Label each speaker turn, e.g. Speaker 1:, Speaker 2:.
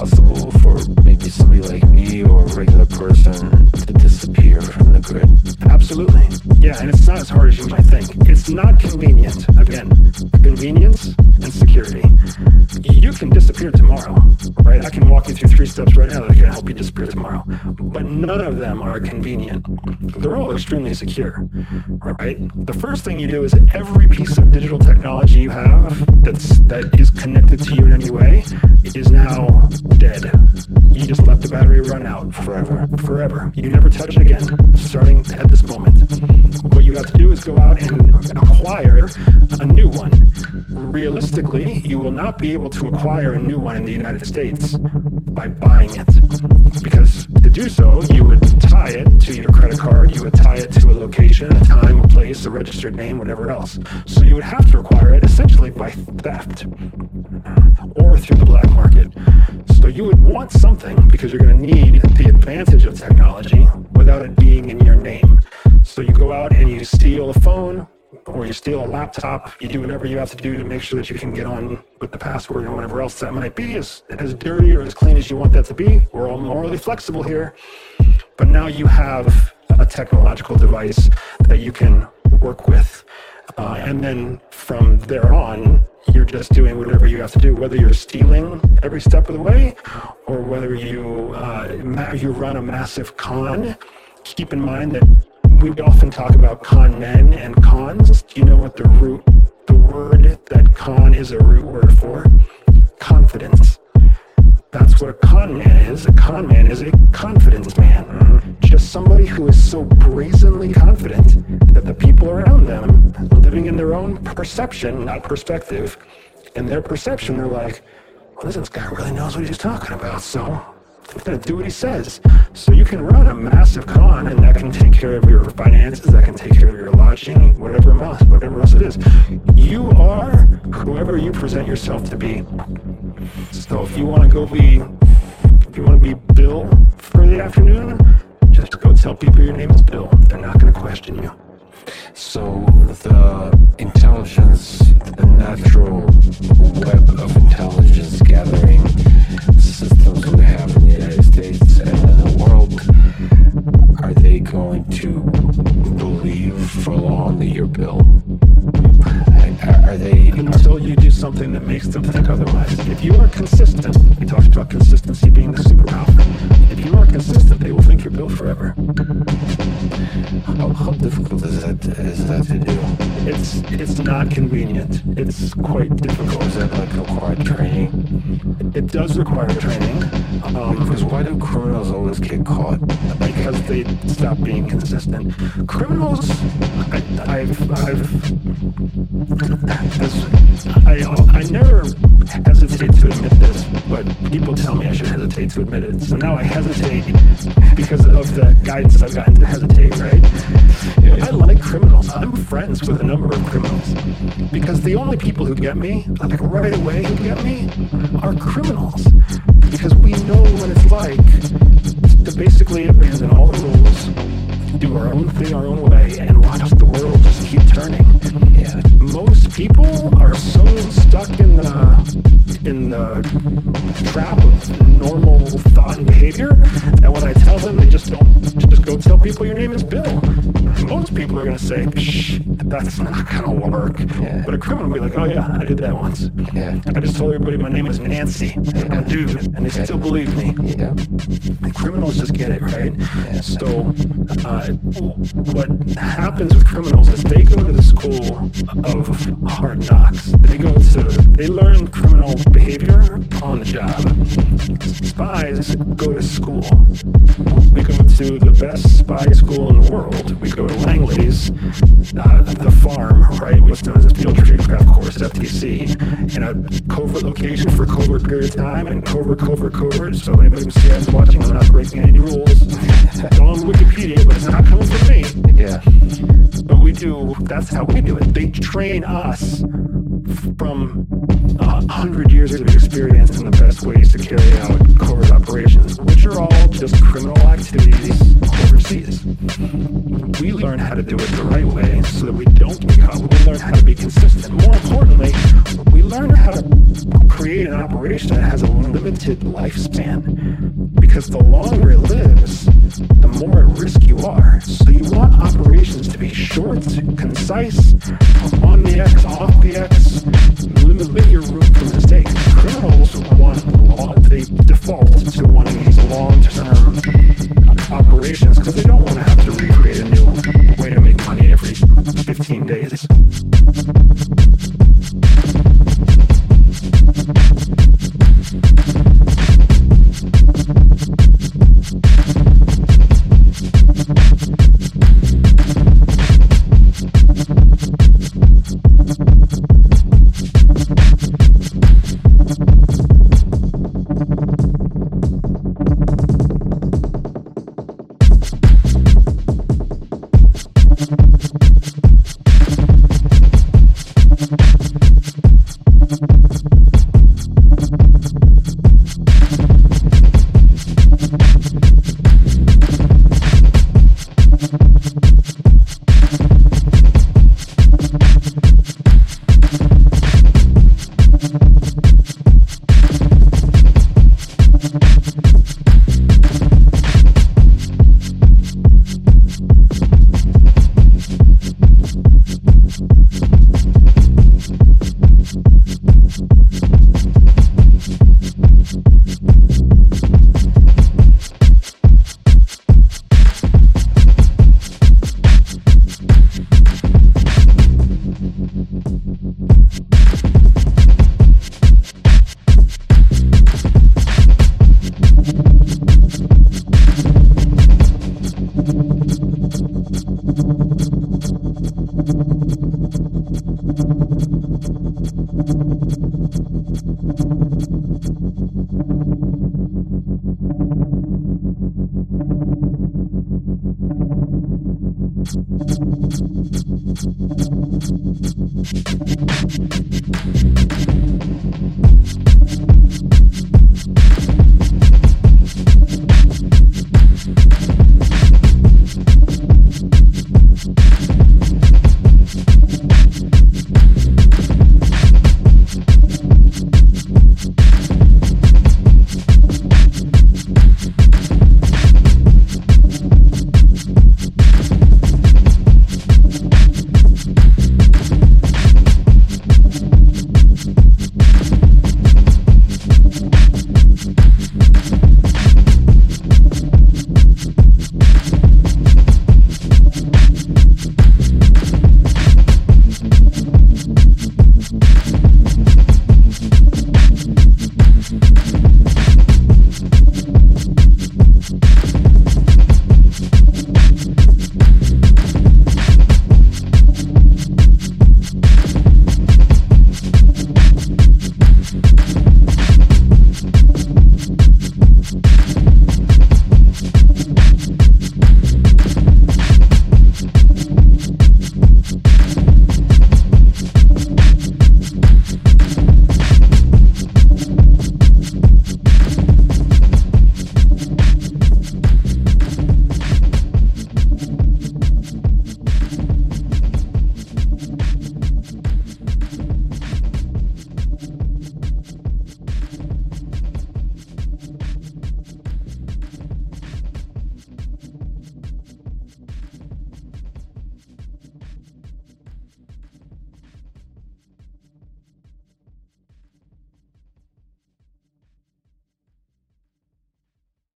Speaker 1: possible for maybe somebody like me or a regular person disappear from the grid.
Speaker 2: Absolutely. Yeah, and it's not as hard as you might think. It's not convenient. Again, convenience and security. You can disappear tomorrow, right? I can walk you through three steps right now that can help you disappear tomorrow. But none of them are convenient. They're all extremely secure, right? The first thing you do is every piece of digital technology you have that's that is connected to you in any way is now dead. Battery run out forever, forever. You never touch it again, starting at this moment. What you have to do is go out and acquire a new one. Realistically, you will not be able to acquire a new one in the United States by buying it. Because to do so, you would tie it to your credit card, you would tie it to a location, a time, a place, a registered name, whatever else. So you would have to acquire it essentially by theft or through the black market. So you would want something because you're going to need the advantage of technology without it being in your name. So you go out and you steal a phone or you steal a laptop, you do whatever you have to do to make sure that you can get on with the password or whatever else that might be, as, as dirty or as clean as you want that to be. We're all morally flexible here. But now you have a technological device that you can work with. Uh, and then from there on, you're just doing whatever you have to do, whether you're stealing every step of the way or whether you, uh, you run a massive con. Keep in mind that we often talk about con men and cons. Do you know what the root, the word that con is a root word for? Confidence. That's what a con man is. A con man is a confidence man. Just somebody who is so brazenly confident that the people around them, living in their own perception, not perspective, in their perception, they're like, well, this guy really knows what he's talking about, so To do what he says. So you can run a massive con, and that can take care of your finances, that can take care of your lodging, whatever else, whatever else it is. You are whoever you present yourself to be. So if you want to go be, if you want to be Bill for the afternoon, just go tell people your name is Bill. They're not going to question you.
Speaker 1: So the intelligence, the natural web of intelligence gathering Bill
Speaker 2: forever.
Speaker 1: How, how difficult is that? Is that to do?
Speaker 2: It's it's not convenient. It's quite difficult.
Speaker 1: Is that like required training?
Speaker 2: It does require training. Um,
Speaker 1: Because why do criminals always get caught?
Speaker 2: because they stop being consistent. Criminals, I, I've, I've, as, I, I never hesitate to admit this, but people tell me I should hesitate to admit it. So now I hesitate because of the guidance I've gotten to hesitate, right? Friends with a number of criminals because the only people who get me, like right away who get me, are criminals because we know what it's like to basically abandon all the rules, do our own thing our own way, and watch the world just keep turning.
Speaker 1: Yeah.
Speaker 2: Most people are so stuck in the in the trap of normal thought and behavior that when I tell them, they just don't just go tell people your name is Bill. Most people are gonna say, Shh, that's not gonna work.
Speaker 1: Yeah.
Speaker 2: But a criminal will be like, oh yeah, I did that once.
Speaker 1: Yeah.
Speaker 2: I just told everybody my name is Nancy. I'm a dude, and they still believe me.
Speaker 1: Yeah.
Speaker 2: Criminals just get it, right? So, uh, what happens with criminals is they go to the school of hard knocks. They go to, they learn criminal behavior on the job. Spies go to school. We go to the best spy school in the world. We go Langley's, uh, the farm, right? What's known as a field tradecraft course, FTC, in a covert location for a covert period of time, and covert, covert, covert. So anybody who sees us watching, we're not breaking any rules. It's on Wikipedia, but it's not coming from me.
Speaker 1: Yeah.
Speaker 2: But we do, that's how we do it. They train us from a hundred years of experience in the best ways to carry out covert operations, which are all just criminal activities overseas. We learn how to do it the right way so that we don't caught. We learn how to be consistent. More importantly, we learn how to create an operation that has a limited lifespan. Because the longer it lives, the more at risk you are. So you want operations to be short, concise, on the X, off the X, limit your room for mistake. Criminals want long, they default to wanting these long-term Thank you.